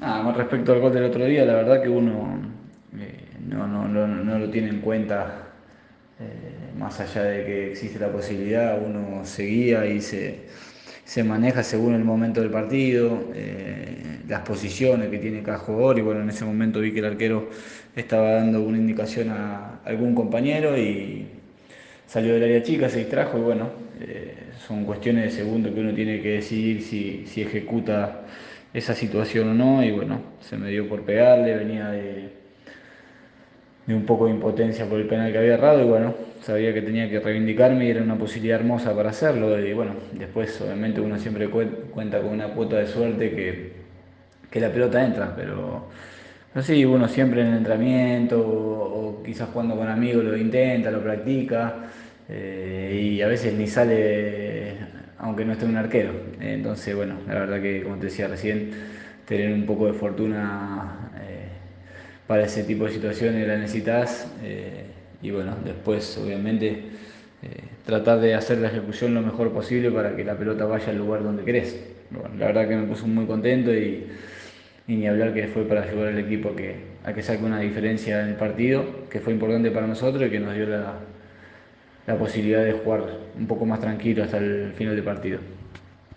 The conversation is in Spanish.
Con respecto al gol del otro día, la verdad que uno eh, no, no, no, no, lo tiene en cuenta, eh, más allá de que existe la posibilidad, uno seguía y se, se maneja según el momento del partido, eh, las posiciones que tiene cada jugador y bueno, en ese momento vi que el arquero estaba dando una indicación a algún compañero y salió del área chica, se distrajo y bueno, son cuestiones de segundo que uno tiene que decidir si, si ejecuta esa situación o no, y bueno, se me dio por pegarle, venía de, de un poco de impotencia por el penal que había errado, y bueno, sabía que tenía que reivindicarme y era una posibilidad hermosa para hacerlo, y bueno, después obviamente uno siempre cuenta con una cuota de suerte que, que la pelota entra, pero... Pero sí, uno siempre en el entrenamiento o, quizás jugando con amigos lo intenta, lo practica eh, y a veces ni sale aunque no esté un arquero. Entonces, bueno, la verdad que, como te decía recién, tener un poco de fortuna eh, para ese tipo de situaciones la necesitas. Eh, y bueno, después, obviamente, eh, tratar de hacer la ejecución lo mejor posible para que la pelota vaya al lugar donde querés. la verdad que me puso muy contento y, ni hablar que fue para ayudar al equipo que, a que saque una diferencia en el partido, que fue importante para nosotros y que nos dio la, la posibilidad de jugar un poco más tranquilo hasta el final del partido.